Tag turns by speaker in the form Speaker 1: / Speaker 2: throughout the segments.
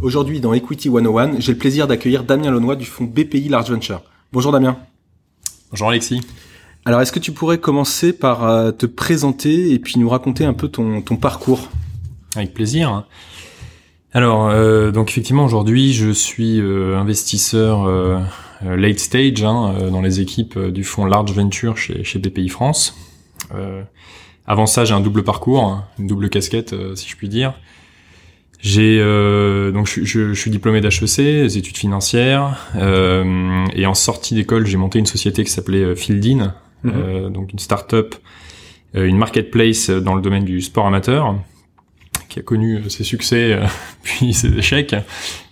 Speaker 1: Aujourd'hui, dans Equity 101, j'ai le plaisir d'accueillir Damien Launois du fonds BPI Large Venture. Bonjour Damien.
Speaker 2: Bonjour Alexis.
Speaker 1: Alors, est-ce que tu pourrais commencer par euh, te présenter et puis nous raconter un peu ton, parcours?
Speaker 2: Avec plaisir. Alors, euh, donc effectivement, aujourd'hui, je suis euh, investisseur late stage hein, dans les équipes du fonds Large Venture chez, chez BPI France. avant ça, j'ai un double parcours, hein, une double casquette, si je puis dire. J'ai euh, donc je, je, suis diplômé d'HEC, des études financières, euh, et en sortie d'école, j'ai monté une société qui s'appelait euh, Fieldin, mhm. euh, donc une start-up, euh, une marketplace dans le domaine du sport amateur qui a connu euh, ses succès euh, puis ses échecs.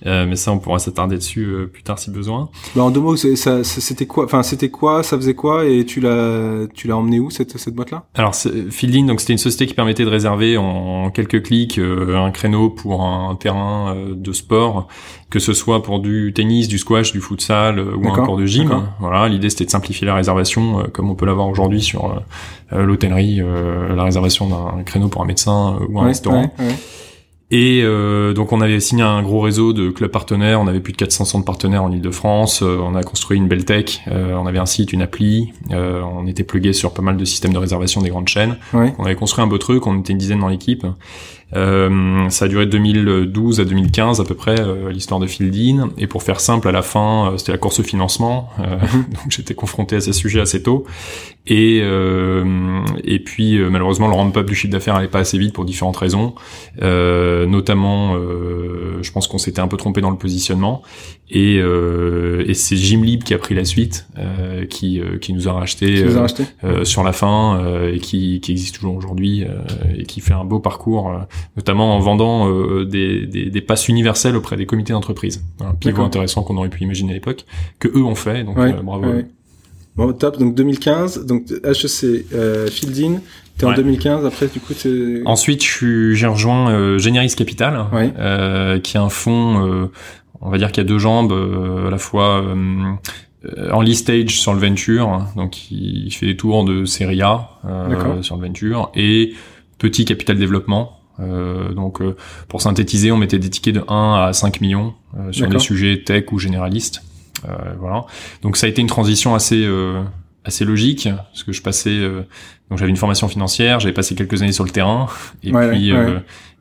Speaker 2: Euh, mais ça, on pourra s'attarder dessus plus tard si besoin.
Speaker 1: Bah, en deux mots, c'était quoi Enfin, c'était quoi Ça faisait quoi Et tu l'as, tu l'as emmené où cette cette boîte-là?
Speaker 2: Alors, Fieldin, donc c'était une société qui permettait de réserver en quelques clics un créneau pour un terrain de sport que ce soit pour du tennis, du squash, du futsal euh, ou un cours de gym. Voilà, l'idée c'était de simplifier la réservation euh, comme on peut l'avoir aujourd'hui sur euh, l'hôtellerie, la réservation d'un créneau pour un médecin ou un restaurant. Et donc on avait signé un gros réseau de clubs partenaires, on avait plus de 400 centres partenaires en Ile-de-France, on a construit une belle tech, on avait un site, une appli, on était plugué sur pas mal de systèmes de réservation des grandes chaînes. On avait construit un beau truc, on était une dizaine dans l'équipe. Euh, ça a duré de 2012 à 2015 à peu près euh, l'histoire de Fieldin. Et pour faire simple, à la fin, euh, c'était la course au financement. Mhm. donc j'étais confronté à ces sujets assez tôt. Et et puis malheureusement le ramp-up du chiffre d'affaires n'allait pas assez vite pour différentes raisons. notamment, je pense qu'on s'était un peu trompé dans le positionnement. Et, et c'est Gymlib qui a pris la suite, qui qui nous a racheté, sur la fin et qui qui existe toujours aujourd'hui et qui fait un beau parcours notamment en vendant euh, des, des, des, passes universelles auprès des comités d'entreprise. Un pivot intéressant qu'on aurait pu imaginer à l'époque, que eux ont fait, donc euh, bravo.
Speaker 1: Bon, top. Donc 2015, donc HEC, euh, Fieldin. T'es en 2015. Après, du coup, t'es.
Speaker 2: Ensuite, j'ai rejoint euh, Generis Capital, euh, qui est un fonds, euh, on va dire, qui a deux jambes, à la fois en lead stage sur le venture, donc il, fait des tours de série A sur le venture, et petit capital développement, euh, donc euh, pour synthétiser, on mettait des tickets de 1 à 5 millions euh, sur des sujets tech ou généralistes. voilà. Donc ça a été une transition assez assez logique parce que je passais donc j'avais une formation financière, j'avais passé quelques années sur le terrain et puis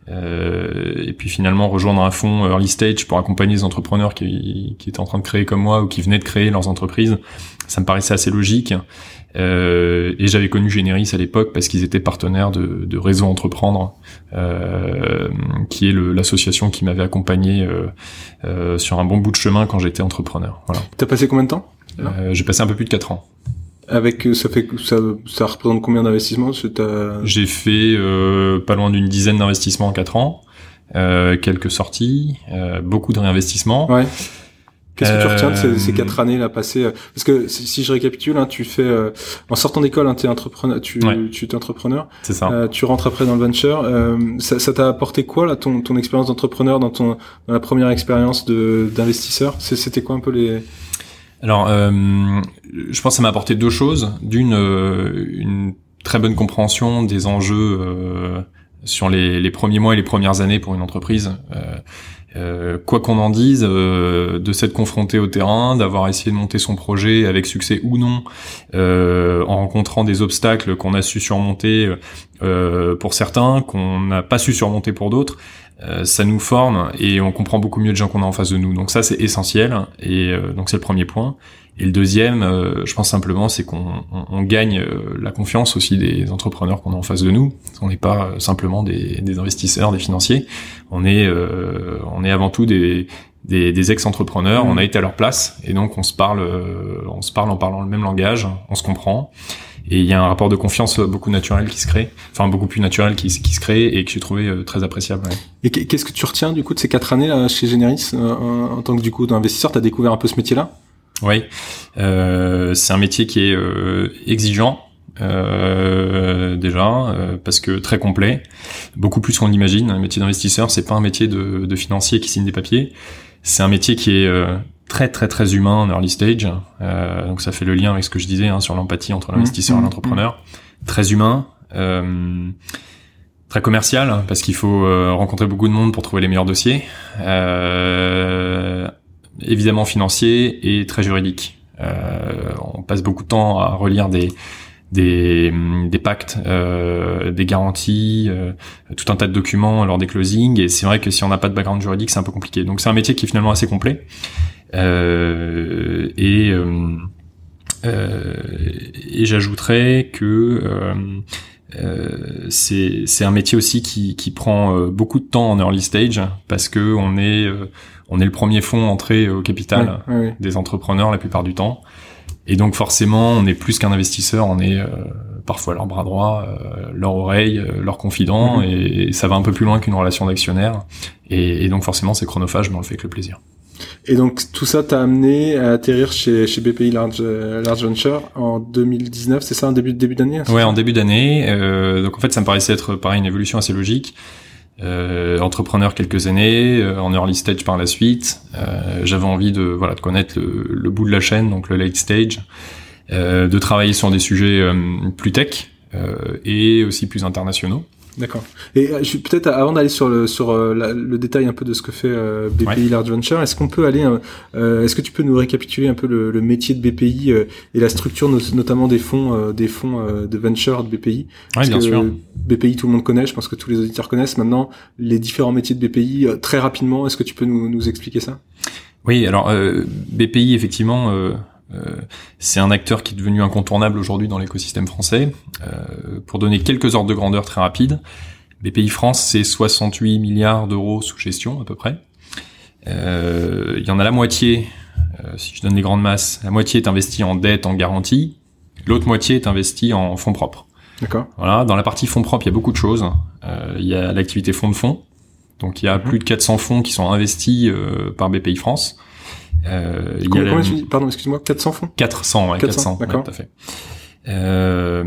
Speaker 2: et puis finalement rejoindre un fonds early stage pour accompagner les entrepreneurs qui, qui étaient en train de créer comme moi ou qui venaient de créer leurs entreprises, ça me paraissait assez logique. Euh, et j'avais connu Generis à l'époque parce qu'ils étaient partenaires de, de Réseau Entreprendre, euh, qui est l'association qui m'avait accompagné euh, euh, sur un bon bout de chemin quand j'étais entrepreneur. Voilà.
Speaker 1: T'as passé combien de temps?
Speaker 2: Euh, J'ai passé un peu plus de 4 ans.
Speaker 1: Avec ça fait ça, ça représente combien d'investissements
Speaker 2: J'ai fait pas loin d'une dizaine d'investissements en 4 ans, quelques sorties, beaucoup de réinvestissements.
Speaker 1: Ouais. Qu'est-ce que tu retiens de ces, quatre années là passées euh, Parce que si, je récapitule, hein, tu fais euh, en sortant d'école, hein, es entrepreneur, tu tu es entrepreneur.
Speaker 2: C'est ça.
Speaker 1: Euh, tu rentres après dans le venture. ça t'a apporté quoi là ton ton expérience d'entrepreneur dans ton dans la première expérience de d'investisseur? C'était quoi un peu les
Speaker 2: Alors, je pense que ça m'a apporté deux choses. D'une, une très bonne compréhension des enjeux sur les, les premiers mois et les premières années pour une entreprise. Euh, quoi qu'on en dise, euh, de s'être confronté au terrain, d'avoir essayé de monter son projet avec succès ou non, euh, en rencontrant des obstacles qu'on a su surmonter pour certains, qu'on n'a pas su surmonter pour d'autres, ça nous forme et on comprend beaucoup mieux de gens qu'on a en face de nous. Donc ça c'est essentiel et donc c'est le premier point. Et le deuxième, je pense simplement, c'est qu'on on, gagne la confiance aussi des entrepreneurs qu'on a en face de nous. On n'est pas simplement des, des, investisseurs, des financiers. On est, on est avant tout des, des, des ex-entrepreneurs, on a été à leur place et donc on se parle, euh, on se parle en parlant le même langage, on se comprend et il y a un rapport de confiance beaucoup naturel qui se crée, enfin beaucoup plus naturel qui, qui se crée et que j'ai trouvé euh, très appréciable.
Speaker 1: Et qu'est-ce que tu retiens du coup de ces quatre années là, chez Generis euh, en tant que du coup investisseur, t'as découvert un peu ce métier-là?
Speaker 2: Oui, c'est un métier qui est exigeant. déjà parce que très complet, beaucoup plus qu'on l'imagine. Un métier d'investisseur, c'est pas un métier de, de financier qui signe des papiers. C'est un métier qui est euh, très très très humain en early stage. Euh, donc ça fait le lien avec ce que je disais hein, sur l'empathie entre l'investisseur et mmh. l'entrepreneur. Très humain, euh, très commercial parce qu'il faut euh, rencontrer beaucoup de monde pour trouver les meilleurs dossiers. évidemment financier et très juridique. on passe beaucoup de temps à relire des des, des pactes, euh, des garanties, euh, tout un tas de documents lors des closings. Et c'est vrai que si on n'a pas de background juridique, c'est un peu compliqué. Donc c'est un métier qui est finalement assez complet. Euh, et euh, euh, et j'ajouterais que c'est un métier aussi qui, qui prend beaucoup de temps en early stage parce que on est on est le premier fonds entré au capital des entrepreneurs la plupart du temps. Et donc forcément, on est plus qu'un investisseur, on est euh, parfois leur bras droit, euh, leur oreille, euh, leur confident, mhm. et, ça va un peu plus loin qu'une relation d'actionnaire. Et, donc forcément, c'est chronophage, mais on le fait avec le plaisir.
Speaker 1: Et donc tout ça t'a amené à atterrir chez, chez BPI Large, Large Venture en 2019, c'est ça, en début, début d'année
Speaker 2: Ouais, en début d'année. donc en fait, ça me paraissait être pareil une évolution assez logique euh, entrepreneur quelques années, euh, en early stage par la suite. Euh, J'avais envie de voilà de connaître le, le, bout de la chaîne, donc le late stage, euh, de travailler sur des sujets euh, plus tech et aussi plus internationaux.
Speaker 1: D'accord. Et euh, peut-être avant d'aller sur le sur euh, le détail un peu de ce que fait euh, BPI Large Venture, est-ce qu'on peut aller, est-ce que tu peux nous récapituler un peu le, le métier de BPI et la structure notamment des fonds des fonds de venture de BPI
Speaker 2: Oui, bien sûr.
Speaker 1: BPI tout le monde connaît, je pense que tous les auditeurs connaissent maintenant les différents métiers de BPI très rapidement. Est-ce que tu peux nous, nous expliquer ça?
Speaker 2: Oui, alors BPI effectivement euh, c'est un acteur qui est devenu incontournable aujourd'hui dans l'écosystème français. Euh, pour donner quelques ordres de grandeur très rapides, BPI France, c'est 68 milliards d'euros sous gestion à peu près. Euh, il y en a la moitié, si je donne les grandes masses, la moitié est investie en dette, en garantie, l'autre moitié est investie en fonds propres.
Speaker 1: D'accord.
Speaker 2: Voilà, dans la partie fonds propres, il y a beaucoup de choses. il y a l'activité fonds de fonds, donc il y a mhm. plus de 400 fonds qui sont investis par BPI France.
Speaker 1: Euh, il y a Pardon, excuse-moi, 400 fonds
Speaker 2: 400, ouais, 400, d'accord. tout à fait. Euh,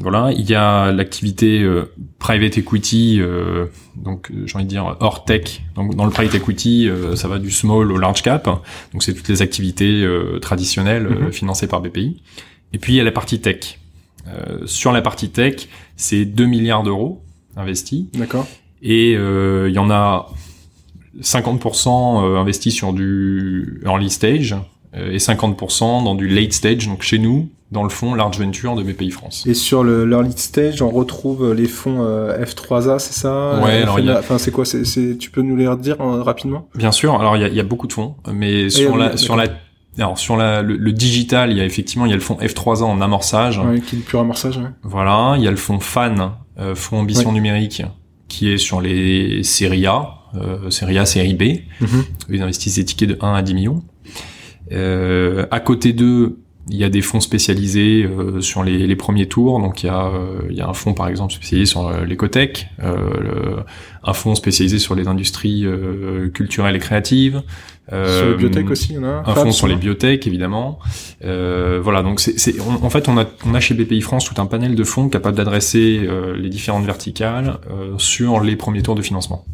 Speaker 2: voilà, il y a l'activité euh, private equity, euh, donc j'ai envie de dire hors tech. Donc dans le private equity, euh, ça va du small au large cap. Donc c'est toutes les activités traditionnelles mhm. financées par BPI. Et puis il y a la partie tech. sur la partie tech, c'est 2 milliards d'euros investis.
Speaker 1: D'accord.
Speaker 2: Et il y en a 50% euh, investi sur du early stage euh, et 50% dans du late stage, donc chez nous, dans le fonds Large Venture de BPI France.
Speaker 1: Et sur le l'early stage, on retrouve les fonds euh, F3A, c'est ça?
Speaker 2: Ouais, alors
Speaker 1: enfin c'est quoi? C'est, tu peux nous les redire rapidement?
Speaker 2: Bien sûr. Alors il y a, y a, beaucoup de fonds, mais sur la sur la alors sur la, le, digital, il y a effectivement il y a le fonds F3A en amorçage.
Speaker 1: Ouais, qui est le pur amorçage. Ouais.
Speaker 2: Voilà, il y a le fonds FAN, euh, fonds ambition numérique, qui est sur les séries A, euh, série A, série B. Mhm. Ils investissent des tickets de 1 à 10 millions. Euh, à côté d'eux, il y a des fonds spécialisés euh, sur les, les, premiers tours. Donc il y a, euh, il y a un fonds par exemple spécialisé sur euh, l'écotech, un fonds spécialisé sur les industries culturelles et créatives.
Speaker 1: sur les biotech aussi, il y en a
Speaker 2: un. fonds sur les biotech évidemment. voilà, donc c'est, en fait on a, on a chez BPI France tout un panel de fonds capable d'adresser les différentes verticales sur les premiers tours de financement.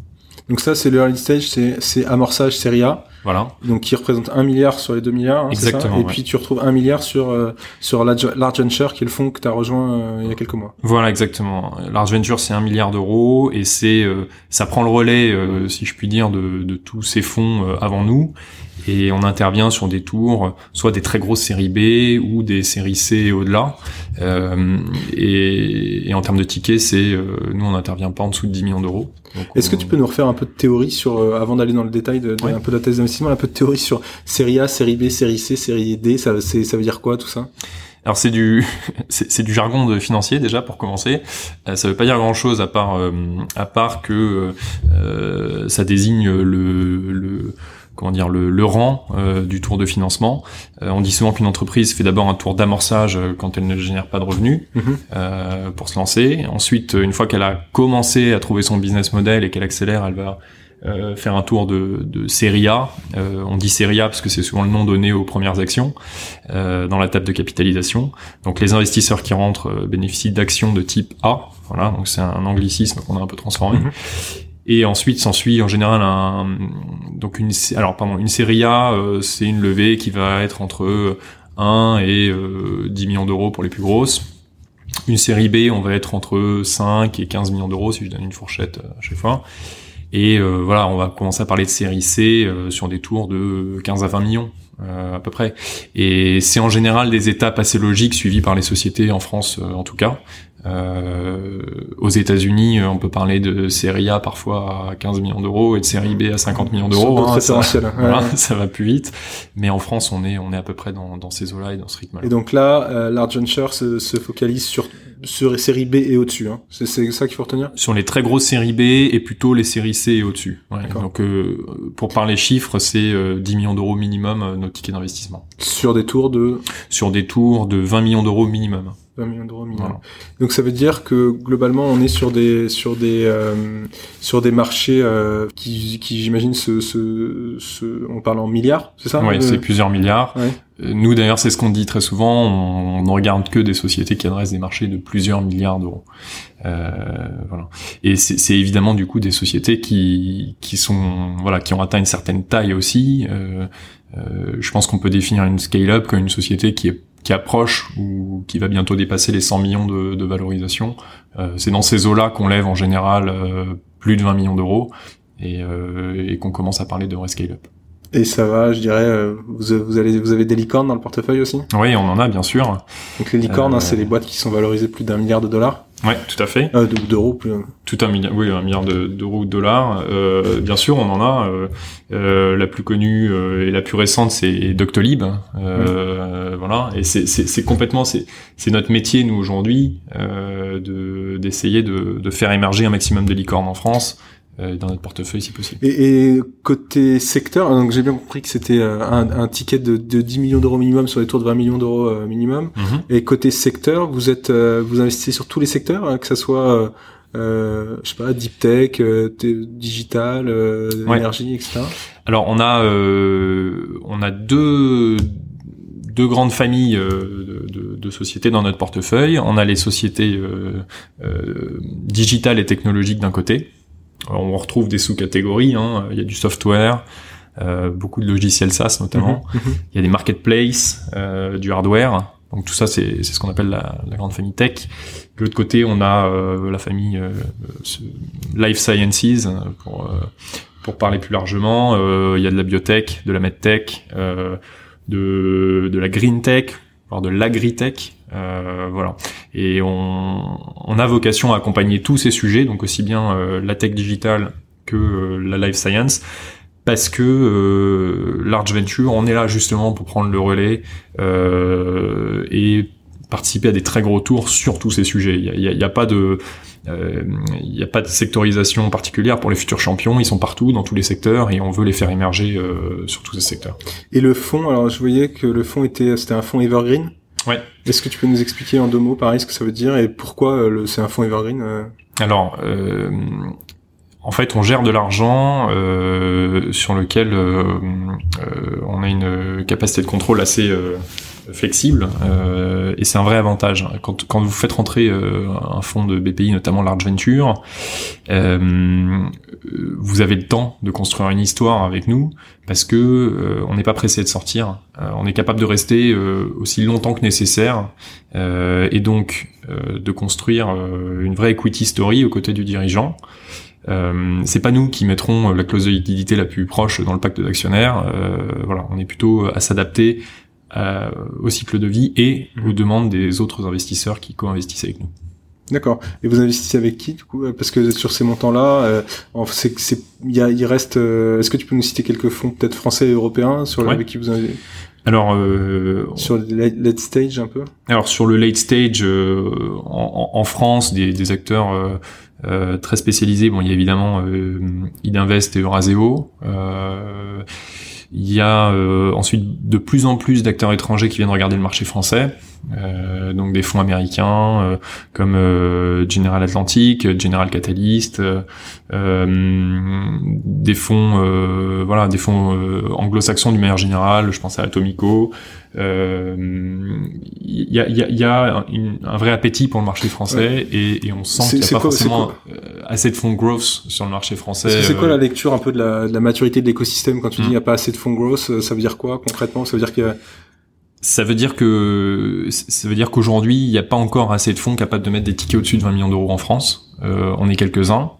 Speaker 1: Donc ça, c'est le early stage, c'est amorçage série A.
Speaker 2: Voilà.
Speaker 1: Donc qui représente un milliard sur les 2 milliards. Hein,
Speaker 2: Exactement.
Speaker 1: Et puis tu retrouves un milliard sur euh, sur Large, Venture, qui est le fonds que tu as rejoint euh, il y a quelques mois.
Speaker 2: Voilà, exactement. Large Venture, c'est un milliard d'euros et c'est euh, ça prend le relais, si je puis dire, de, de tous ces fonds avant nous. Et on intervient sur des tours, soit des très grosses séries B ou des séries C et au-delà. Euh, et, et, en termes de tickets, c'est nous on n'intervient pas en dessous de 10 millions d'euros.
Speaker 1: Est-ce que tu peux nous refaire un peu de théorie sur, avant d'aller dans le détail de, un peu de la thèse d'investissement, un peu de théorie sur série A, série B, série C, série D, ça, ça veut dire quoi tout ça?
Speaker 2: Alors c'est du c'est du jargon de financier déjà pour commencer. Euh, ça veut pas dire grand chose à part euh, à part que euh, ça désigne le, le comment dire le, le rang euh, du tour de financement. on dit souvent qu'une entreprise fait d'abord un tour d'amorçage quand elle ne génère pas de revenus mm-hmm. pour se lancer. Ensuite, une fois qu'elle a commencé à trouver son business model et qu'elle accélère, elle va euh, faire un tour de, de série A. Euh, on dit série A parce que c'est souvent le nom donné aux premières actions euh, dans la table de capitalisation. Donc les investisseurs qui rentrent euh, bénéficient d'actions de type A. Voilà, donc c'est un anglicisme qu'on a un peu transformé. Mhm. Et ensuite s'ensuit en général un donc une alors pardon une série A c'est une levée qui va être entre 1 et 10 millions d'euros pour les plus grosses. Une série B, on va être entre 5 et 15 millions d'euros si je donne une fourchette à chaque fois. Et euh, voilà, on va commencer à parler de série C euh, sur des tours de 15 à 20 millions euh, à peu près. Et c'est en général des étapes assez logiques suivies par les sociétés en France en tout cas. Euh, aux États-Unis, on peut parler de série A parfois à 15 millions d'euros et de série B à 50 millions d'euros. Hein, ça, voilà, ça va plus vite. Mais en France, on est on est à peu près dans, dans ces eaux-là et dans ce rythme-là.
Speaker 1: Et donc là, euh, Large Venture se, se, focalise sur sur série B et au-dessus. Hein. C'est ça qu'il faut retenir?
Speaker 2: Sur les très grosses séries B et plutôt les séries C et au-dessus. Ouais. Donc euh, pour parler chiffres, c'est 10 millions d'euros minimum nos tickets d'investissement.
Speaker 1: Sur des tours de?
Speaker 2: Sur des tours de 20 millions d'euros minimum.
Speaker 1: 20 millions d'euros minimum. Donc ça veut dire que globalement on est sur des sur des euh, sur des marchés euh, qui, qui j'imagine se, se, se, on parle en milliards, c'est ça?
Speaker 2: Oui, c'est plusieurs milliards. Ouais. Euh, nous d'ailleurs c'est ce qu'on dit très souvent, on, ne regarde que des sociétés qui adressent des marchés de plusieurs milliards d'euros. Euh, voilà. Et c'est évidemment du coup des sociétés qui qui sont voilà qui ont atteint une certaine taille aussi. Euh, euh, je pense qu'on peut définir une scale-up comme une société qui est qui approche ou qui va bientôt dépasser les 100 millions de, de valorisation. Euh, c'est dans ces eaux-là qu'on lève en général euh, plus de 20 millions d'euros et, euh, et qu'on commence à parler de vrai scale-up.
Speaker 1: Et ça va, je dirais, vous, vous, allez, vous avez des licornes dans le portefeuille aussi?
Speaker 2: Oui, on en a bien sûr.
Speaker 1: Donc les licornes, hein, c'est les boîtes qui sont valorisées plus d'un milliard de dollars
Speaker 2: Ouais, tout à fait.
Speaker 1: Euh, d'euros plus.
Speaker 2: Tout un milliard, oui, un milliard d'euros ou de dollars. Euh, bien sûr, on en a. Euh, euh la plus connue euh, et la plus récente, c'est Doctolib. Euh, Voilà. Et c'est complètement, c'est notre métier nous aujourd'hui de d'essayer de, de faire émerger un maximum de licornes en France euh, dans notre portefeuille si possible.
Speaker 1: Et, et côté secteur, donc j'ai bien compris que c'était euh, un, un, ticket de, de 10 millions d'euros minimum sur les tours de 20 millions d'euros euh, minimum. Mhm. Et côté secteur, vous êtes vous investissez sur tous les secteurs, hein, que ça soit euh, je sais pas, deep tech, digital, énergie, etc.
Speaker 2: Alors on a on a deux deux grandes familles de, de, de, sociétés dans notre portefeuille. On a les sociétés euh, euh, digitales et technologiques d'un côté, on retrouve des sous-catégories. Hein. Il y a du software, euh, beaucoup de logiciels SaaS notamment. Mhm, mhm. Il y a des marketplaces, euh, du hardware. Donc tout ça, c'est ce qu'on appelle la, la, grande famille tech. De l'autre côté, on a euh, la famille euh, life sciences pour pour parler plus largement. il y a de la biotech, de la medtech, de de la green tech, voire de l'agritech. Euh, voilà. Et on, a vocation à accompagner tous ces sujets, donc aussi bien euh, la tech digitale que euh, la life science, parce que euh, Large Venture, on est là justement pour prendre le relais et participer à des très gros tours sur tous ces sujets. Il n'y a, a, pas de il n'y a pas de sectorisation particulière pour les futurs champions, ils sont partout dans tous les secteurs et on veut les faire émerger euh, sur tous ces secteurs.
Speaker 1: Et le fond, alors je voyais que le fond était c'était un fond evergreen.
Speaker 2: Ouais.
Speaker 1: Est-ce que tu peux nous expliquer en deux mots, pareil, ce que ça veut dire et pourquoi euh, c'est un fonds evergreen euh?
Speaker 2: Alors, euh, en fait, on gère de l'argent euh, sur lequel euh, on a une capacité de contrôle assez flexible euh, et c'est un vrai avantage. Quand, quand vous faites rentrer euh, un fonds de BPI notamment Large Venture euh, vous avez le temps de construire une histoire avec nous parce que euh, on n'est pas pressé de sortir. Euh, on est capable de rester aussi longtemps que nécessaire et donc de construire une vraie equity story aux côtés du dirigeant Euh, c'est pas nous qui mettrons la clause de liquidité la plus proche dans le pacte d'actionnaires. voilà, on est plutôt à s'adapter au cycle de vie et mmh. aux demandes des autres investisseurs qui co-investissent avec nous.
Speaker 1: D'accord. Et vous investissez avec qui du coup? Parce que sur ces montants-là, euh, c'est, c'est, il, il reste. Euh, est-ce que tu peux nous citer quelques fonds peut-être français et européens sur avec qui vous avez
Speaker 2: alors euh,
Speaker 1: sur le late stage un peu?
Speaker 2: Alors sur le late stage euh, en, en, France, des, des acteurs euh, euh, très spécialisés. Bon, il y a évidemment euh, Idinvest et Euraseo. il y a ensuite de plus en plus d'acteurs étrangers qui viennent regarder le marché français. Euh, donc des fonds américains euh, comme euh, General Atlantic, General Catalyst, des fonds voilà des fonds anglo-saxons du manière générale, je pense à Atomico. Il y a, y a, un vrai appétit pour le marché français et, et, on sent qu'il n'y a pas forcément assez de fonds growth sur le marché français.
Speaker 1: C'est quoi la lecture un peu de la, de la maturité de l'écosystème quand tu dis il n'y a pas assez de fonds growth Ça veut dire quoi concrètement? Ça veut dire qu'il y a
Speaker 2: ça veut dire que ça veut dire qu'aujourd'hui il n'y a pas encore assez de fonds capables de mettre des tickets au-dessus de 20 millions d'euros en France. Euh, on est quelques-uns.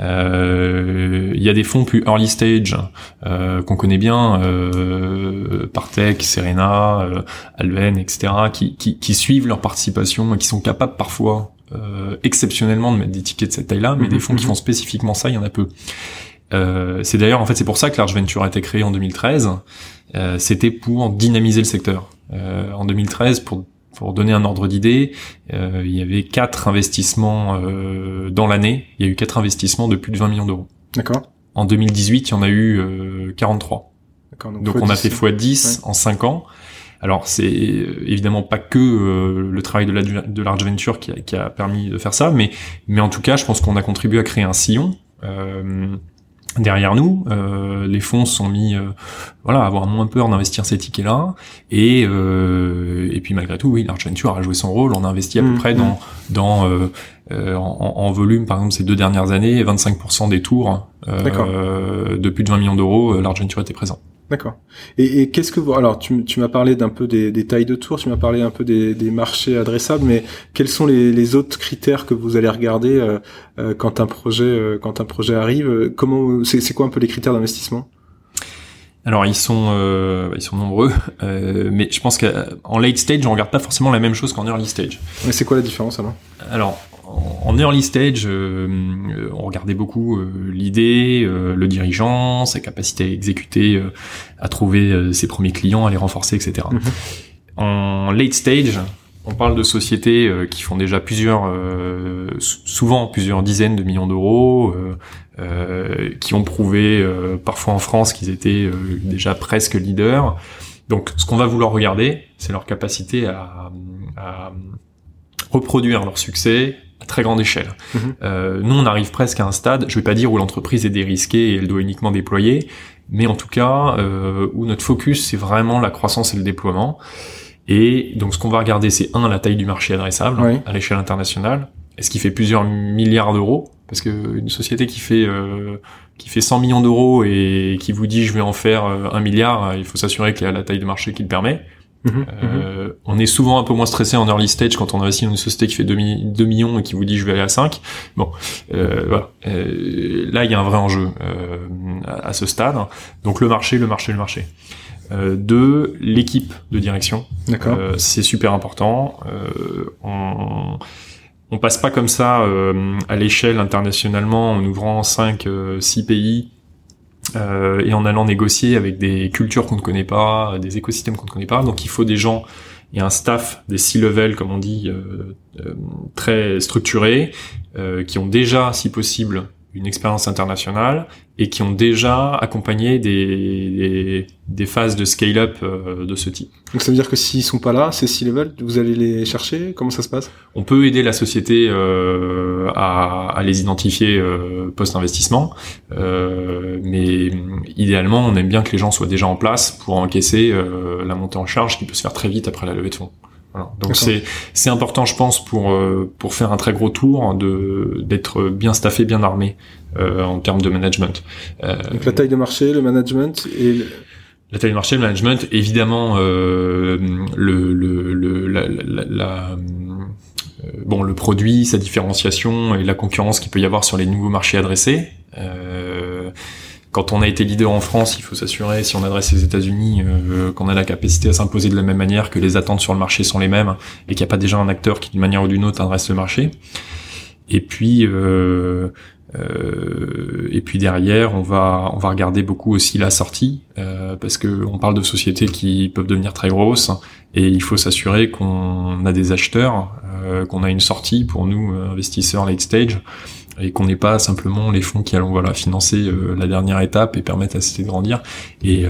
Speaker 2: Euh, il y a des fonds plus early stage euh, qu'on connaît bien, euh, Partech, Serena, euh, Alven, etc., qui, qui, qui, suivent leur participation et qui sont capables parfois euh, exceptionnellement de mettre des tickets de cette taille-là, mais des fonds qui mhm. font spécifiquement ça, il y en a peu. c'est d'ailleurs en fait c'est pour ça que Large Venture a été créé en 2013. C'était pour dynamiser le secteur. Euh, en 2013 pour pour donner un ordre d'idée, euh, il y avait quatre investissements euh, dans l'année. Il y a eu quatre investissements de plus de 20 millions d'euros.
Speaker 1: D'accord.
Speaker 2: En 2018, il y en a eu 43. Donc, donc on a fait x10 en 5 ans. Alors c'est évidemment pas que le travail de, la, de Large Venture qui a, qui a, permis de faire ça, mais mais en tout cas, je pense qu'on a contribué à créer un sillon. Derrière nous. Euh, les fonds sont mis, euh, voilà, à avoir moins peur d'investir ces tickets-là. Et euh, et puis malgré tout, oui, Large Venture a joué son rôle. On a investi à peu mmh, près dans mmh. dans en, en, volume, par exemple, ces deux dernières années, 25% des tours de plus de 20 millions d'euros, Large Venture était présent.
Speaker 1: D'accord. Et, et qu'est-ce que vous alors tu, tu m'as parlé d'un peu des, des, tailles de tours, tu m'as parlé un peu des, des, marchés adressables, mais quels sont les, les, autres critères que vous allez regarder euh, euh, quand un projet euh, quand un projet arrive Comment c'est quoi un peu les critères d'investissement?
Speaker 2: Alors ils sont euh, ils sont nombreux, euh, mais je pense qu'en late stage on regarde pas forcément la même chose qu'en early stage.
Speaker 1: Mais c'est quoi la différence alors?
Speaker 2: Alors en early stage, euh, on regardait beaucoup euh, l'idée, euh, le dirigeant, sa capacité à exécuter, à trouver ses premiers clients, à les renforcer, etc. Mhm. En late stage, on parle de sociétés qui font déjà plusieurs, souvent plusieurs dizaines de millions d'euros, qui ont prouvé parfois en France qu'ils étaient déjà presque leaders. Donc, ce qu'on va vouloir regarder, c'est leur capacité à, à reproduire leur succès à très grande échelle. Mhm. Euh, nous, on arrive presque à un stade, je vais pas dire où l'entreprise est dérisquée et elle doit uniquement déployer, mais en tout cas euh, où notre focus c'est vraiment la croissance et le déploiement. Et donc, ce qu'on va regarder, c'est un la taille du marché adressable à l'échelle internationale. Est-ce qu'il fait plusieurs milliards d'euros? Parce que une société qui fait euh, qui fait 100 millions d'euros et qui vous dit je vais en faire euh, un milliard, il faut s'assurer qu'il y a la taille de marché qui le permet. Mhm, euh, mhm. on est souvent un peu moins stressé en early stage quand on investit dans une société qui fait 2, millions et qui vous dit je vais aller à 5. Bon, euh, voilà. Euh, là, il y a un vrai enjeu euh, à, ce stade. Donc le marché, le marché, le marché. Euh, deux, l'équipe de direction.
Speaker 1: D'accord.
Speaker 2: c'est super important. on, on passe pas comme ça à l'échelle internationalement en ouvrant 5, 6 pays euh, et en allant négocier avec des cultures qu'on ne connaît pas, des écosystèmes qu'on ne connaît pas. Donc il faut des gens et un staff, des C-level comme on dit, euh, euh, très structurés, qui ont déjà, si possible, une expérience internationale et qui ont déjà accompagné des, des, phases de scale-up euh, de ce type.
Speaker 1: Donc ça veut dire que s'ils sont pas là, ces six level, vous allez les chercher? Comment ça se passe?
Speaker 2: On peut aider la société euh, à, à, les identifier euh, post-investissement, euh, mais idéalement, on aime bien que les gens soient déjà en place pour encaisser euh, la montée en charge qui peut se faire très vite après la levée de fonds. Donc c'est c'est important, je pense, pour euh, pour faire un très gros tour, de d'être bien staffé, bien armé euh, en termes de management.
Speaker 1: Euh, Donc la taille de marché, le management et
Speaker 2: la taille de marché, le management, évidemment, euh, le, le, le la, la, la bon, le produit, sa différenciation et la concurrence qu'il peut y avoir sur les nouveaux marchés adressés. Euh, quand on a été leader en France, il faut s'assurer, si on adresse les États-Unis, euh, qu'on a la capacité à s'imposer de la même manière, que les attentes sur le marché sont les mêmes, et qu'il n'y a pas déjà un acteur qui, d'une manière ou d'une autre, adresse le marché. Et puis, euh, euh, et puis derrière, on va on va regarder beaucoup aussi la sortie euh, parce que on parle de sociétés qui peuvent devenir très grosses et il faut s'assurer qu'on a des acheteurs, euh, qu'on a une sortie pour nous investisseurs late stage et qu'on n'est pas simplement les fonds qui allons voilà financer la dernière étape et permettre à cette de grandir et,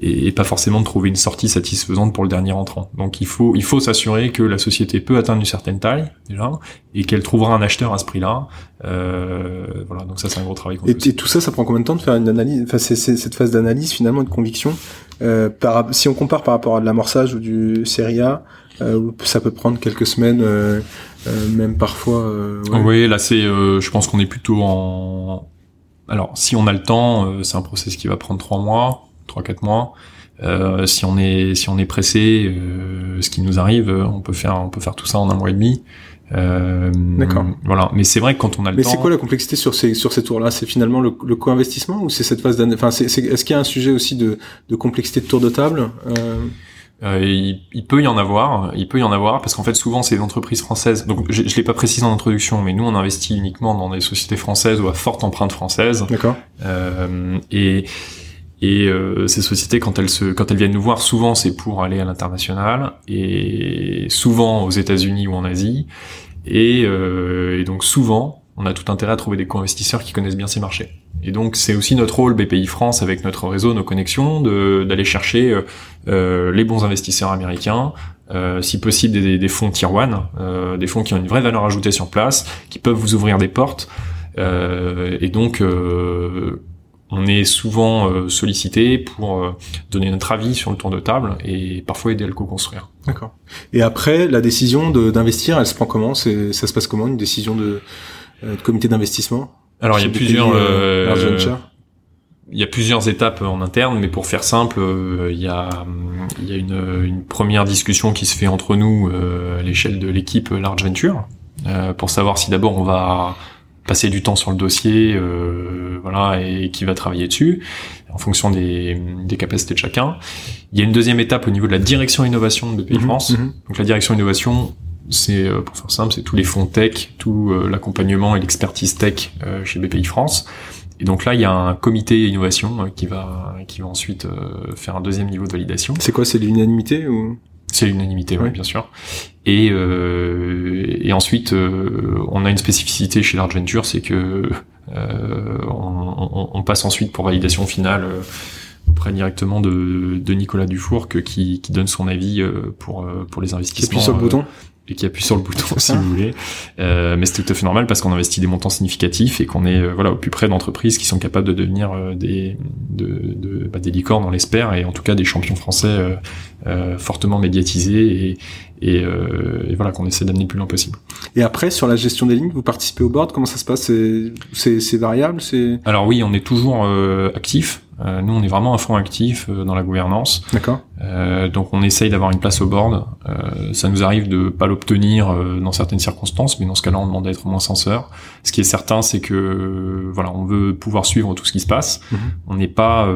Speaker 2: et, pas forcément de trouver une sortie satisfaisante pour le dernier entrant. Donc il faut il faut s'assurer que la société peut atteindre une certaine taille déjà et qu'elle trouvera un acheteur à ce prix-là. Euh, voilà, donc ça c'est un gros travail.
Speaker 1: Et, et, tout ça, ça prend combien de temps de faire une analyse Enfin, c'est cette phase d'analyse finalement de conviction. Euh, par, si on compare par rapport à de l'amorçage ou du série A, euh, ça peut prendre quelques semaines, euh, euh même parfois. Euh,
Speaker 2: ouais. Oui, là c'est, je pense qu'on est plutôt en. Alors, si on a le temps, c'est un process qui va prendre trois mois, trois quatre mois. Euh, si on est si on est pressé, euh, ce qui nous arrive, on peut faire on peut faire tout ça en un mois et demi.
Speaker 1: Euh, D'accord.
Speaker 2: Voilà, mais c'est vrai que quand on a le
Speaker 1: mais
Speaker 2: temps.
Speaker 1: Mais c'est quoi la complexité sur ces sur ces tours-là? C'est finalement le, le co-investissement ou c'est cette phase d'année? Enfin, c'est, est-ce qu'il y a un sujet aussi de, de complexité de tour de table
Speaker 2: euh... Il, il, peut y en avoir, il peut y en avoir parce qu'en fait souvent c'est des entreprises françaises. Donc je, je l'ai pas précisé en introduction, mais nous on investit uniquement dans des sociétés françaises ou à forte empreinte française.
Speaker 1: D'accord.
Speaker 2: Euh, et et euh, ces sociétés, quand elles se, quand elles viennent nous voir, souvent c'est pour aller à l'international et souvent aux États-Unis ou en Asie. Et, euh, et, donc souvent, on a tout intérêt à trouver des co-investisseurs qui connaissent bien ces marchés. Et donc c'est aussi notre rôle BPI France avec notre réseau, nos connexions, d'aller chercher euh, euh, les bons investisseurs américains, euh, si possible des, des fonds tier one, euh, des fonds qui ont une vraie valeur ajoutée sur place, qui peuvent vous ouvrir des portes. et donc on est souvent euh, sollicité pour euh, donner notre avis sur le tour de table et parfois aider à le co-construire.
Speaker 1: D'accord. Et après, la décision d'investir, elle se prend comment? Ça se passe comment une décision de, euh, de comité d'investissement
Speaker 2: Alors il y a plusieurs. il y a plusieurs étapes en interne, mais pour faire simple, il y a, il y a une, une, première discussion qui se fait entre nous à l'échelle de l'équipe Large Venture, pour savoir si d'abord on va passer du temps sur le dossier, euh, voilà, et qui va travailler dessus en fonction des, des, capacités de chacun. Il y a une deuxième étape au niveau de la direction innovation de Pays mhm, France. Mhm. Donc la direction innovation, c'est euh, pour faire simple, c'est tous les fonds tech, tout euh, l'accompagnement et l'expertise tech euh, chez BPI France. Et donc là, il y a un comité innovation qui va qui va ensuite faire un deuxième niveau de validation.
Speaker 1: C'est quoi C'est l'unanimité ou?
Speaker 2: C'est l'unanimité, oui, bien sûr. Et, euh, et ensuite, euh, on a une spécificité chez Large Venture, c'est que euh, on, on, passe ensuite pour validation finale euh, auprès directement de, de Nicolas Dufour qui, qui donne son avis euh, pour, pour les investissements.
Speaker 1: Qui sur le bouton?
Speaker 2: Et qui appuie sur le bouton si vous voulez. Euh, mais c'est tout à fait normal parce qu'on investit des montants significatifs et qu'on est euh, voilà au plus près d'entreprises qui sont capables de devenir euh, des de, de bah, des licornes, on l'espère, et en tout cas des champions français fortement médiatisés et, et, et voilà qu'on essaie d'amener le plus loin possible.
Speaker 1: Et après sur la gestion des lignes, vous participez au board, comment ça se passe? C'est variable C'est
Speaker 2: alors oui, on est toujours actif. Euh, nous, on est vraiment un fonds actif euh, dans la gouvernance.
Speaker 1: D'accord.
Speaker 2: Euh, donc, on essaye d'avoir une place au board. ça nous arrive de pas l'obtenir dans certaines circonstances, mais dans ce cas-là, on demande d'être moins censeur. Ce qui est certain, c'est que voilà, on veut pouvoir suivre tout ce qui se passe. Mhm. On n'est pas,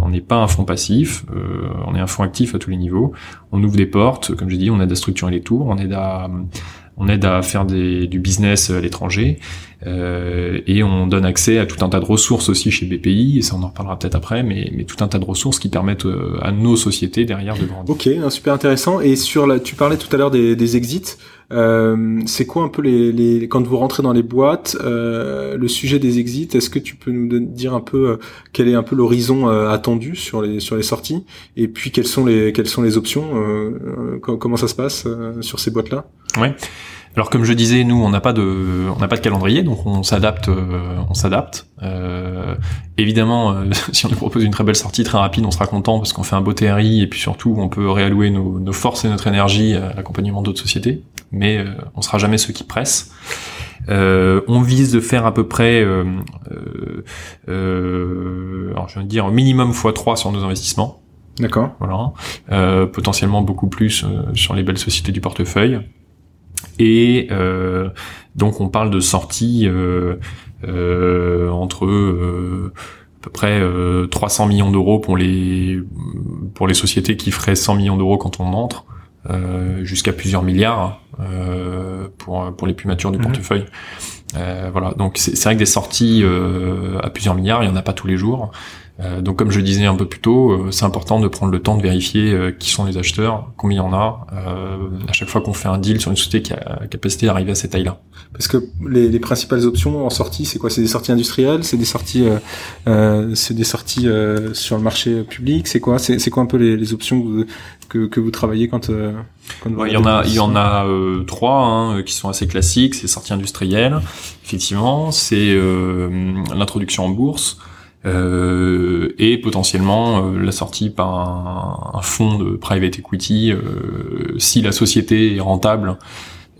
Speaker 2: on n'est pas un fonds passif. on est un fonds actif à tous les niveaux. On ouvre des portes, comme j'ai dit, on aide à structurer les tours, on aide à on aide à faire du business à l'étranger euh, et on donne accès à tout un tas de ressources aussi chez BPI et ça on en reparlera peut-être après mais, tout un tas de ressources qui permettent euh, à nos sociétés derrière de grandir.
Speaker 1: Ok, super intéressant et sur la, tu parlais tout à l'heure des, exits. Euh, c'est quoi un peu les, quand vous rentrez dans les boîtes, le sujet des exits Est-ce que tu peux nous dire un peu quel est un peu l'horizon attendu sur les sorties? Et puis quelles sont les quelles sont les options Comment ça se passe sur ces boîtes là
Speaker 2: Ouais. Alors comme je disais, nous on n'a pas de on n'a pas de calendrier, donc on s'adapte on s'adapte. Euh, évidemment, si on nous propose une très belle sortie très rapide, on sera content parce qu'on fait un beau TRI et puis surtout on peut réallouer nos, nos forces et notre énergie à l'accompagnement d'autres sociétés mais euh, on sera jamais ceux qui pressent. Euh, on vise de faire à peu près, euh, euh, alors je veux dire, minimum x3 sur nos investissements.
Speaker 1: D'accord.
Speaker 2: Voilà. Euh, potentiellement beaucoup plus sur les belles sociétés du portefeuille. Et donc on parle de sorties entre à peu près 300 millions d'euros pour les pour les sociétés qui feraient 100 millions d'euros quand on entre, jusqu'à plusieurs milliards pour pour les plus matures du mhm. portefeuille. Euh, voilà, donc c'est vrai que des sorties euh, à plusieurs milliards, il y en a pas tous les jours. Euh, donc comme je disais un peu plus tôt, euh, c'est important de prendre le temps de vérifier euh, qui sont les acheteurs, combien il y en a, à chaque fois qu'on fait un deal sur une société qui a la capacité d'arriver à cette taille-là.
Speaker 1: Parce que les, les, principales options en sortie, c'est quoi? C'est des sorties industrielles, c'est des sorties, c'est des sorties sur le marché public, c'est quoi? C'est quoi un peu les, les options que vous, que, que vous travaillez quand,
Speaker 2: quand Il y en a, il y en a trois hein, qui sont assez classiques. C'est sorties industrielles, effectivement, c'est l'introduction en bourse. Euh, et potentiellement euh, la sortie par un, fonds de private equity euh, si la société est rentable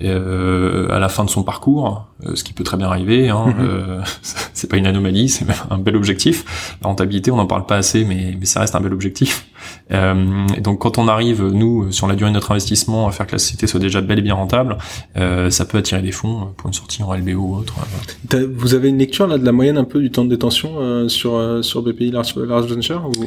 Speaker 2: euh, à la fin de son parcours, euh, ce qui peut très bien arriver. Hein, mhm. euh, c'est pas une anomalie, c'est même un bel objectif. La rentabilité, on n'en parle pas assez, mais, mais ça reste un bel objectif. Euh, et donc, quand on arrive, nous, sur la durée de notre investissement, à faire que la société soit déjà bel et bien rentable, ça peut attirer des fonds pour une sortie en LBO ou autre.
Speaker 1: Vous avez une lecture là de la moyenne un peu du temps de détention sur sur BPI Large, Large Venture ou...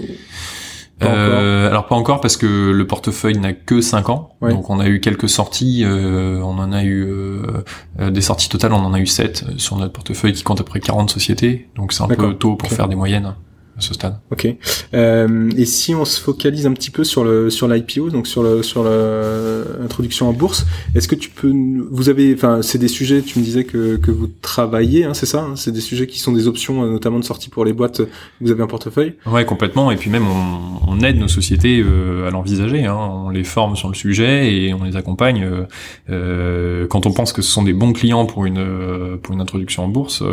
Speaker 2: Euh, alors pas encore parce que le portefeuille n'a que 5 ans. Donc on a eu quelques sorties, euh, on en a eu euh, des sorties totales, on en a eu 7 sur notre portefeuille qui compte à peu près 40 sociétés. Donc c'est un peu tôt pour faire des moyennes ce stade.
Speaker 1: Ok. Euh, et si on se focalise un petit peu sur le sur l'IPO, donc sur le sur l'introduction en bourse, est-ce que tu peux vous avez enfin c'est des sujets tu me disais que que vous travaillez, hein, c'est ça hein, C'est des sujets qui sont des options euh, notamment de sortie pour les boîtes. Vous avez un portefeuille?
Speaker 2: Ouais, complètement. Et puis même on, on aide nos sociétés euh, à l'envisager. Hein. On les forme sur le sujet et on les accompagne euh, euh quand on pense que ce sont des bons clients pour une pour une introduction en bourse.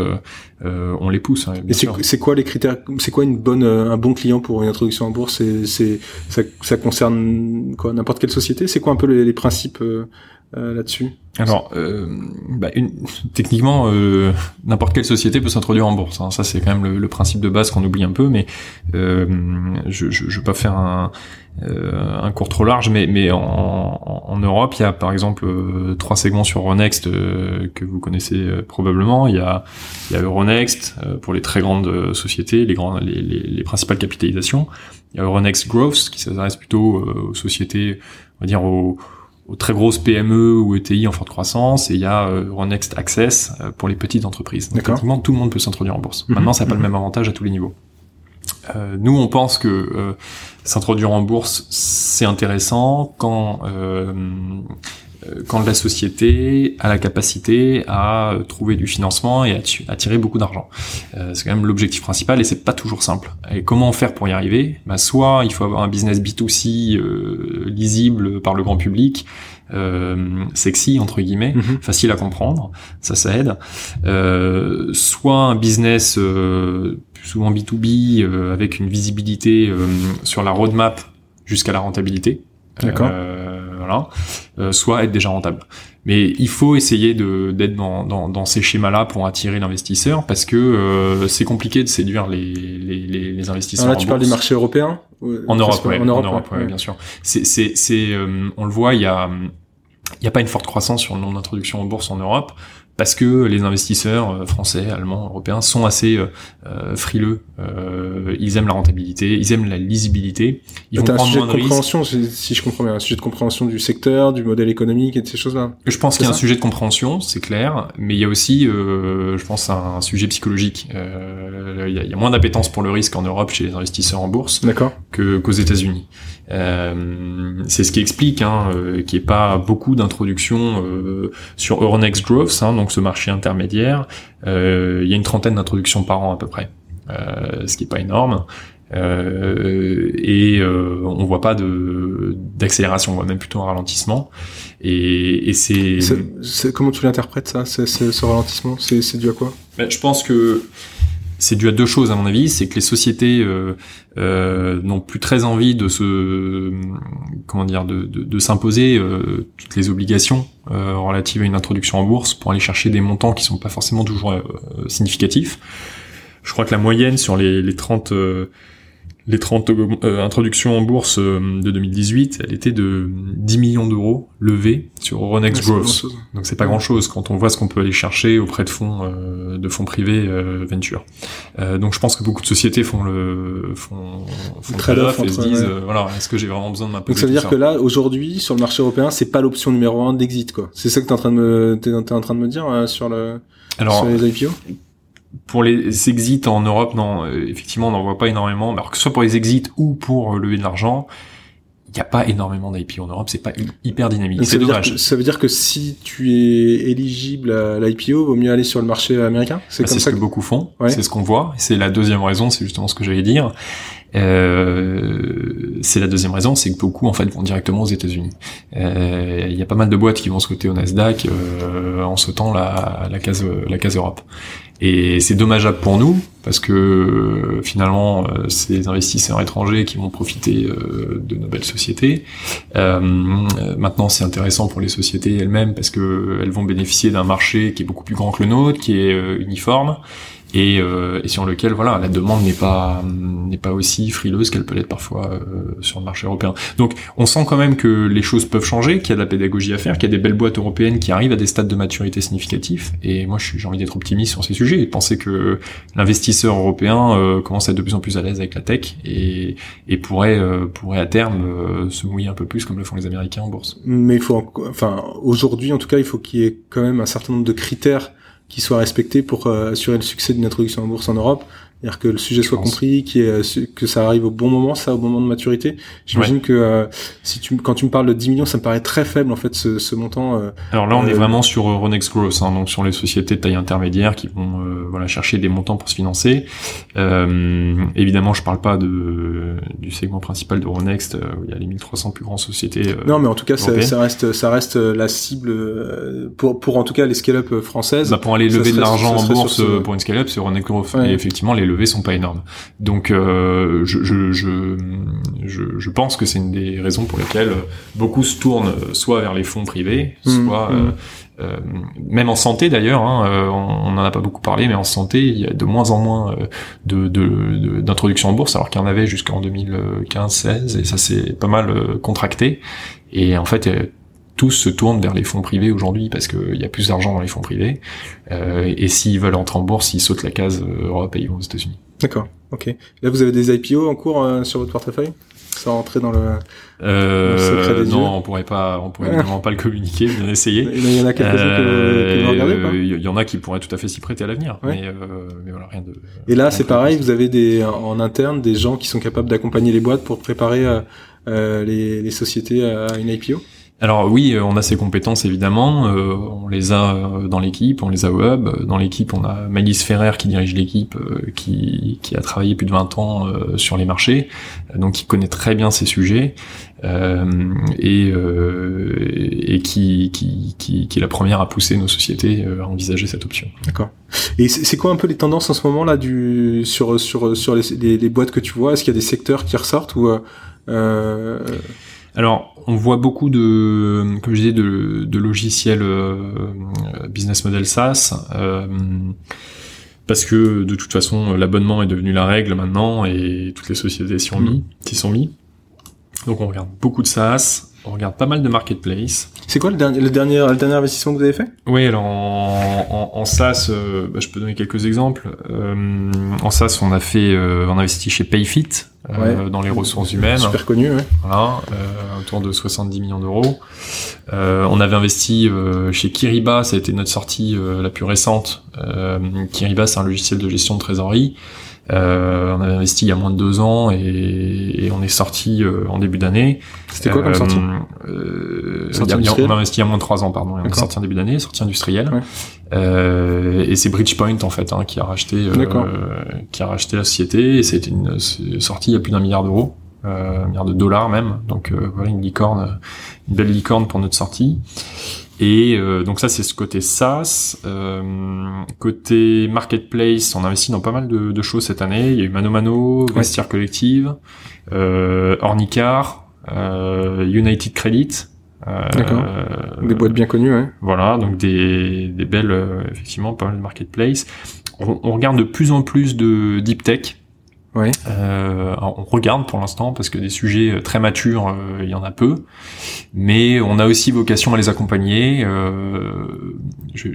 Speaker 2: on les pousse. Hein,
Speaker 1: et c'est quoi les critères C'est quoi une euh, un bon client pour une introduction en bourse C'est, ça, ça concerne quoi N'importe quelle société? C'est quoi un peu les, principes euh, euh, là-dessus
Speaker 2: Alors, euh, bah une, techniquement, euh, n'importe quelle société peut s'introduire en bourse. Hein. Ça, c'est quand même le, le, principe de base qu'on oublie un peu, mais je, je, je vais pas faire un, un cours trop large, mais, mais en, en, Europe, il y a par exemple trois segments sur Euronext que vous connaissez probablement. Il y a, y a Euronext pour les très grandes sociétés, les, grandes, les, les, les principales capitalisations. Il y a Euronext Growth qui s'adresse plutôt aux sociétés, on va dire aux aux très grosses PME ou ETI en forte croissance, et il y a Euronext Access euh, pour les petites entreprises. Donc, effectivement, tout le monde peut s'introduire en bourse. Mhm. Maintenant, ça n'a pas le mhm. même avantage à tous les niveaux. Euh, nous, on pense que euh, s'introduire en bourse, c'est intéressant quand euh, quand la société a la capacité à trouver du financement et à attirer beaucoup d'argent. Euh, c'est quand même l'objectif principal et c'est pas toujours simple. Et comment faire pour y arriver? Bah, Soit il faut avoir un business B2C euh, lisible par le grand public, euh, sexy entre guillemets, mhm. facile à comprendre, ça ça aide. Euh, soit un business euh, souvent B2B avec une visibilité sur la roadmap jusqu'à la rentabilité.
Speaker 1: D'accord
Speaker 2: euh, soit être déjà rentable. Mais il faut essayer de d'être dans, dans, dans, ces schémas-là pour attirer l'investisseur parce que euh, c'est compliqué de séduire les, les, les, investisseurs.
Speaker 1: Alors là, tu parles du marché européen
Speaker 2: En Europe, ouais, en Europe, ouais, bien sûr. C'est, c'est, c'est, euh, on le voit, il y a, il y a pas une forte croissance sur le nombre d'introductions en bourse en Europe parce que les investisseurs euh, français, allemands, européens sont assez euh, euh, frileux. ils aiment la rentabilité, ils aiment la lisibilité. Ils
Speaker 1: vont un sujet de compréhension, si je comprends bien, un sujet de compréhension du secteur, du modèle économique et de ces choses-là.
Speaker 2: Je pense qu'il y a un sujet de compréhension, c'est clair, mais il y a aussi, je pense, un, sujet psychologique. il, y a, moins d'appétence pour le risque en Europe chez les investisseurs en bourse que qu'aux États-Unis. Euh, c'est ce qui explique hein, euh, qu'il n'y ait pas beaucoup d'introductions euh, sur Euronext Growth, hein, donc ce marché intermédiaire. il y a une trentaine d'introductions par an à peu près, ce qui est pas énorme. et on voit pas de d'accélération, on voit même plutôt un ralentissement. Et, et c'est
Speaker 1: comment tu l'interprètes ça, ce ralentissement? C'est dû à quoi?
Speaker 2: Ben, Je pense que c'est dû à deux choses à mon avis, c'est que les sociétés euh, euh, n'ont plus très envie de se comment dire de, de, de s'imposer euh, toutes les obligations euh, relatives à une introduction en bourse pour aller chercher des montants qui sont pas forcément toujours euh, significatifs. Je crois que la moyenne sur les, les 30 les 30 euh, introductions en bourse euh, de 2018, elle était de 10 millions d'euros levés sur Euronext Growth. Donc c'est pas grand chose quand on voit ce qu'on peut aller chercher auprès de fonds euh, de fonds privés venture. donc je pense que beaucoup de sociétés font le font, font le trade off et se disent voilà est-ce que j'ai vraiment besoin de m'imposer
Speaker 1: Donc ça veut dire que là aujourd'hui sur le marché européen c'est pas l'option numéro un d'exit quoi. C'est ça que t'es en train de me t'es, en train de me dire sur le sur les IPO
Speaker 2: pour les exits en Europe, non, euh, effectivement, on n'en voit pas énormément. Alors que ce soit pour les exits ou pour euh, lever de l'argent, il n'y a pas énormément d'IPO en Europe, c'est pas hyper dynamique. C'est dommage.
Speaker 1: ça veut dire que si tu es éligible à l'IPO, vaut mieux aller sur le marché américain?
Speaker 2: C'est bah, ce que, beaucoup font. C'est ce qu'on voit. C'est la deuxième raison. C'est justement ce que j'allais dire. Euh, c'est la deuxième raison, c'est que beaucoup en fait vont directement aux États-Unis. Euh, il y a pas mal de boîtes qui vont côté au Nasdaq euh, en sautant la, la case la case Europe. Et c'est dommageable pour nous parce que finalement, euh, des investisseurs étrangers qui vont profiter euh, de nos belles sociétés. Euh, maintenant, c'est intéressant pour les sociétés elles-mêmes parce que elles vont bénéficier d'un marché qui est beaucoup plus grand que le nôtre, qui est uniforme et, euh, et, sur lequel voilà la demande n'est pas n'est pas aussi frileuse qu'elle peut l'être parfois euh, sur le marché européen. Donc on sent quand même que les choses peuvent changer, qu'il y a de la pédagogie à faire, qu'il y a des belles boîtes européennes qui arrivent à des stades de maturité significatifs. Et moi j'ai envie d'être optimiste sur ces sujets et de penser que l'investisseur européen euh, commence à être de plus en plus à l'aise avec la tech et, et pourrait euh, pourrait à terme se mouiller un peu plus comme le font les Américains en bourse.
Speaker 1: Mais il faut enfin aujourd'hui en tout cas il faut qu'il y ait quand même un certain nombre de critères qui soit respecté pour euh, assurer le succès d'une introduction en bourse en Europe. C'est-à-dire que le sujet soit compris, que ça arrive au bon moment, ça au moment de maturité. J'imagine que euh, si tu, quand tu me parles de 10 millions, ça me paraît très faible en fait ce, ce montant. Euh,
Speaker 2: Alors là, on est vraiment sur Euronext Growth, hein, donc sur les sociétés de taille intermédiaire qui vont voilà chercher des montants pour se financer. évidemment, je parle pas de du segment principal d'Euronext où il y a les 1300 plus grandes sociétés.
Speaker 1: non, mais en tout cas, ça, ça, reste ça reste la cible pour pour en tout cas les scale-up françaises.
Speaker 2: Bah pour aller lever de l'argent en bourse pour une scale-up, c'est Euronext Growth. Et effectivement, les levées sont pas énormes. Donc euh, je, je, je, je, pense que c'est une des raisons pour lesquelles beaucoup se tournent soit vers les fonds privés, mmh, soit mmh. Euh, même en santé d'ailleurs, hein, euh, on n'en a pas beaucoup parlé, mais en santé, il y a de moins en moins de, de, d'introduction en bourse, alors qu'il y en avait jusqu'en 2015-16, et ça s'est pas mal contracté. Et en fait, tous se tournent vers les fonds privés aujourd'hui parce qu'il y a plus d'argent dans les fonds privés. Euh, et s'ils veulent entrer en bourse, ils sautent la case euh, Europe et ils vont aux États-Unis.
Speaker 1: D'accord. Ok. Là, vous avez des IPO en cours euh, sur votre portefeuille? Sans rentrer dans le,
Speaker 2: euh, non, on pourrait pas, on pourrait vraiment pas le communiquer, bien essayer.
Speaker 1: Il y en a quelques-uns que, vous regardez pas?
Speaker 2: Il y en a qui pourraient tout à fait s'y prêter à l'avenir, mais, mais voilà, rien de.
Speaker 1: Et là, c'est pareil, vous avez des en interne des gens qui sont capables d'accompagner les boîtes pour préparer les, les sociétés à une IPO
Speaker 2: alors oui, euh, on a ces compétences évidemment, euh, on les a euh, dans l'équipe, on les a au hub. Dans l'équipe, on a Maëlys Ferrer qui dirige l'équipe, qui, qui a travaillé plus de 20 ans sur les marchés, donc qui connaît très bien ces sujets et, et qui, qui, qui, qui, est la première à pousser nos sociétés à envisager cette option.
Speaker 1: D'accord. Et c'est quoi un peu les tendances en ce moment là du sur sur sur les, les, boîtes que tu vois? Est-ce qu'il y a des secteurs qui ressortent ou euh...
Speaker 2: Alors, on voit beaucoup de, comme je disais, de, logiciels euh, business model SaaS. Euh, parce que de toute façon l'abonnement est devenu la règle maintenant et toutes les sociétés s'y ont mis, s'y sont mis. Donc on regarde beaucoup de SaaS, on regarde pas mal de marketplace.
Speaker 1: C'est quoi le dernier, le dernier, le dernier investissement que vous avez fait?
Speaker 2: Oui, alors en, en, SaaS, euh, bah, je peux donner quelques exemples. Euh, en SaaS, on a fait, euh, on a investi chez Payfit dans les ressources humaines.
Speaker 1: Super connu, ouais.
Speaker 2: Voilà, autour de 70 millions d'euros. on avait investi chez Kiriba, ça a été notre sortie la plus récente. Kiriba, c'est un logiciel de gestion de trésorerie. Euh, on avait investi il y a moins de deux ans et, on est sorti euh, en début d'année.
Speaker 1: C'était quoi comme sortie
Speaker 2: euh, On a investi il y a moins de trois ans, pardon. on est sorti en début d'année, sortie industrielle. et c'est Bridgepoint en fait hein, qui a racheté, qui a racheté la société. Et c'était une sortie il y a plus d'un milliard d'euros, un milliard de dollars même. Donc voilà une licorne, une belle licorne pour notre sortie. Et euh, donc ça c'est ce côté SaaS. Euh, côté marketplace, on investit dans pas mal de, de, choses cette année. Il y a eu Mano Mano, Vestiaire Collective, euh, Ornicar, euh, United Credit.
Speaker 1: Euh, D'accord. Des boîtes bien connues, ouais.
Speaker 2: Voilà, donc des, des belles, effectivement, pas mal de marketplace. On, on, regarde de plus en plus de deep tech. Euh, on regarde pour l'instant parce que des sujets euh, très matures, euh, il y en a peu, mais on a aussi vocation à les accompagner. Je,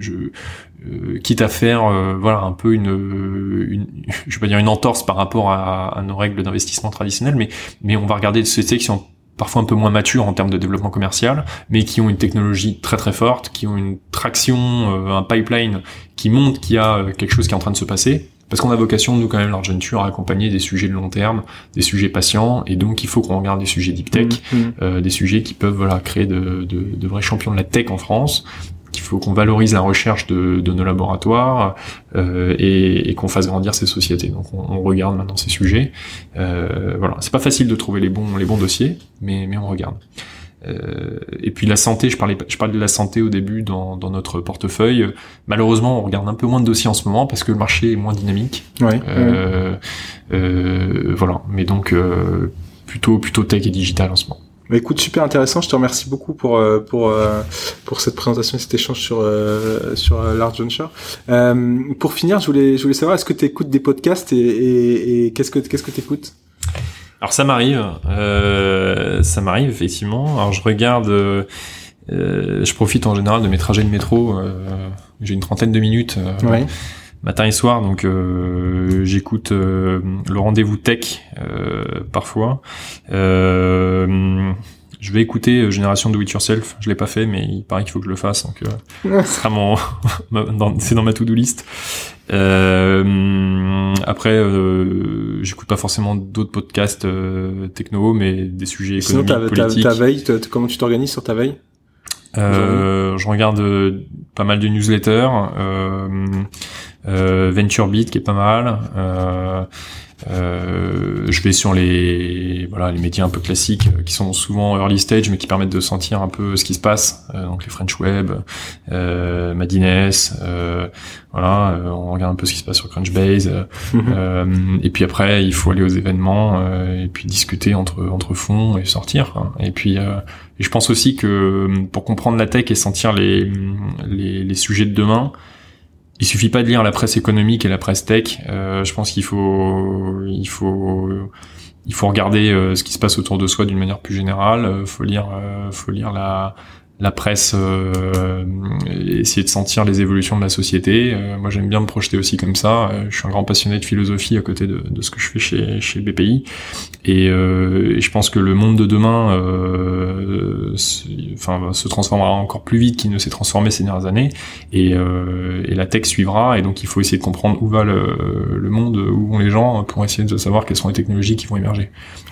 Speaker 2: quitte à faire voilà un peu une, je vais pas dire une entorse par rapport à, nos règles d'investissement traditionnelles, mais mais on va regarder des sociétés qui sont parfois un peu moins matures en termes de développement commercial, mais qui ont une technologie très très forte, qui ont une traction, un pipeline qui montre qu'il y a quelque chose qui est en train de se passer parce qu'on a vocation, nous, quand même, Large Venture, à accompagner des sujets de long terme, des sujets patients, et donc il faut qu'on regarde des sujets deep tech, mmh, mmh. euh, des sujets qui peuvent voilà créer de, de, de, vrais champions de la tech en France. qu'il faut qu'on valorise la recherche de, de nos laboratoires euh, et, et qu'on fasse grandir ces sociétés. Donc on, on regarde maintenant ces sujets. Euh, voilà, c'est pas facile de trouver les bons les bons dossiers, mais mais on regarde. Euh, et puis la santé, je parlais, je parlais de la santé au début dans, dans, notre portefeuille. Malheureusement, on regarde un peu moins de dossiers en ce moment parce que le marché est moins dynamique.
Speaker 1: Ouais,
Speaker 2: euh, euh, voilà, mais donc euh, plutôt plutôt tech et digital en ce moment.
Speaker 1: Bah écoute, super intéressant. Je te remercie beaucoup pour euh, pour pour cette présentation, cet échange sur sur Large Venture. pour finir, je voulais je voulais savoir est-ce que tu écoutes des podcasts et, et, et qu'est-ce que qu'est-ce que tu écoutes
Speaker 2: alors ça m'arrive, euh, ça m'arrive effectivement. Alors je regarde, euh, euh, je profite en général de mes trajets de métro. J'ai une trentaine de minutes. Matin et soir, donc j'écoute le rendez-vous tech parfois. Je vais écouter Génération Do It Yourself. Je l'ai pas fait, mais il paraît qu'il faut que je le fasse. Donc, euh, mon, c'est dans ma to-do list. Euh, après, euh, j'écoute pas forcément d'autres podcasts euh, techno, mais des sujets économiques, Sinon, politiques.
Speaker 1: Ta, veille, comment tu t'organises sur ta veille?
Speaker 2: Euh, Je regarde euh, pas mal de newsletters. Euh, VentureBeat qui est pas mal. Euh, euh, je vais sur les voilà les médias un peu classiques euh, qui sont souvent early stage mais qui permettent de sentir un peu ce qui se passe euh, donc les French Web, euh, Madines, euh, voilà on regarde un peu ce qui se passe sur Crunchbase mhm. et puis après il faut aller aux événements et puis discuter entre entre fonds et sortir et puis et je pense aussi que pour comprendre la tech et sentir les les, les sujets de demain il suffit pas de lire la presse économique et la presse tech. Euh, je pense qu'il faut, il faut, il faut regarder euh, ce qui se passe autour de soi d'une manière plus générale. Euh, faut lire, faut lire la la presse, euh, essayer de sentir les évolutions de la société. Euh, moi, j'aime bien me projeter aussi comme ça. Euh, je suis un grand passionné de philosophie à côté de, de ce que je fais chez, chez BPI. Et, et, je pense que le monde de demain se, enfin, se transformera encore plus vite qu'il ne s'est transformé ces dernières années. Et, et, la tech suivra. Et donc, il faut essayer de comprendre où va le, le, monde, où vont les gens, pour essayer de savoir quelles sont les technologies qui vont émerger.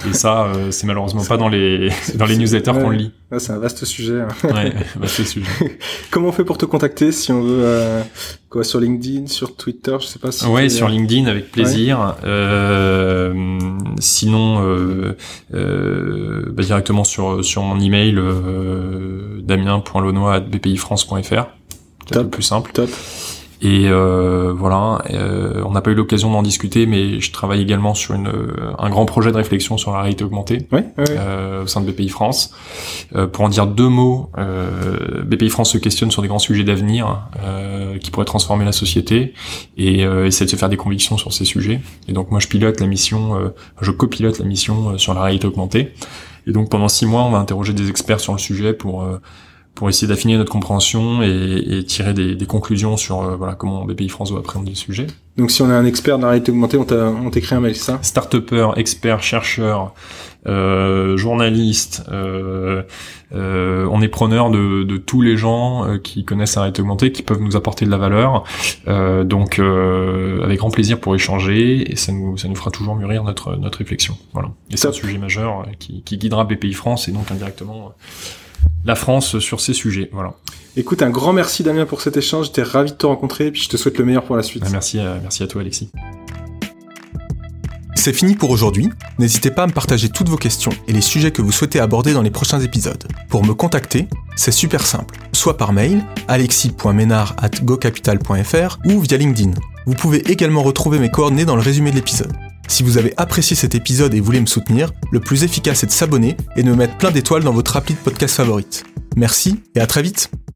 Speaker 2: Et ça, c'est malheureusement pas dans les, dans les newsletters qu'on le lit.
Speaker 1: c'est un vaste sujet. Hein.
Speaker 2: Ouais, c'est sujet.
Speaker 1: Comment on fait pour te contacter si on veut euh, quoi sur LinkedIn, sur Twitter, je sais pas si.
Speaker 2: Ouais, sur LinkedIn avec plaisir. Euh, sinon, euh, euh, bah, directement sur sur mon email euh, damien.launois@bpifrance.fr. C'est le plus simple.
Speaker 1: Top.
Speaker 2: Et euh, voilà, euh, on n'a pas eu l'occasion d'en discuter, mais je travaille également sur une, un grand projet de réflexion sur la réalité augmentée
Speaker 1: euh,
Speaker 2: au sein de BPI France. Euh, pour en dire deux mots, euh, BPI France se questionne sur des grands sujets d'avenir qui pourraient transformer la société et essaie de se faire des convictions sur ces sujets. Et donc moi je pilote la mission, je copilote la mission sur la réalité augmentée. Et donc pendant six mois, on va interroger des experts sur le sujet pour pour essayer d'affiner notre compréhension et, et tirer des, des, conclusions sur euh, voilà comment BPI France doit appréhender le sujet.
Speaker 1: Donc si on est un expert dans la réalité augmentée, on t'écrit un mail, c'est ça?
Speaker 2: Start-upper, expert, chercheur, euh, journaliste, euh, euh, on est preneur de, de, tous les gens euh, qui connaissent la réalité augmentée, qui peuvent nous apporter de la valeur. Euh, donc avec grand plaisir pour échanger et ça nous, ça nous fera toujours mûrir notre, notre réflexion. Voilà. Et c'est un sujet majeur qui, qui guidera BPI France et donc indirectement la France sur ces sujets. Voilà.
Speaker 1: Écoute, un grand merci Damien pour cet échange. J'étais ravi de te rencontrer et puis je te souhaite le meilleur pour la suite.
Speaker 2: Ah, merci, à, merci à toi Alexis.
Speaker 1: C'est fini pour aujourd'hui. N'hésitez pas à me partager toutes vos questions et les sujets que vous souhaitez aborder dans les prochains épisodes. Pour me contacter, c'est super simple. Soit par mail, alexis.ménard.gocapital.fr ou via LinkedIn. Vous pouvez également retrouver mes coordonnées dans le résumé de l'épisode. Si vous avez apprécié cet épisode et voulez me soutenir, le plus efficace est de s'abonner et de me mettre plein d'étoiles dans votre appli de podcast favorite. Merci et à très vite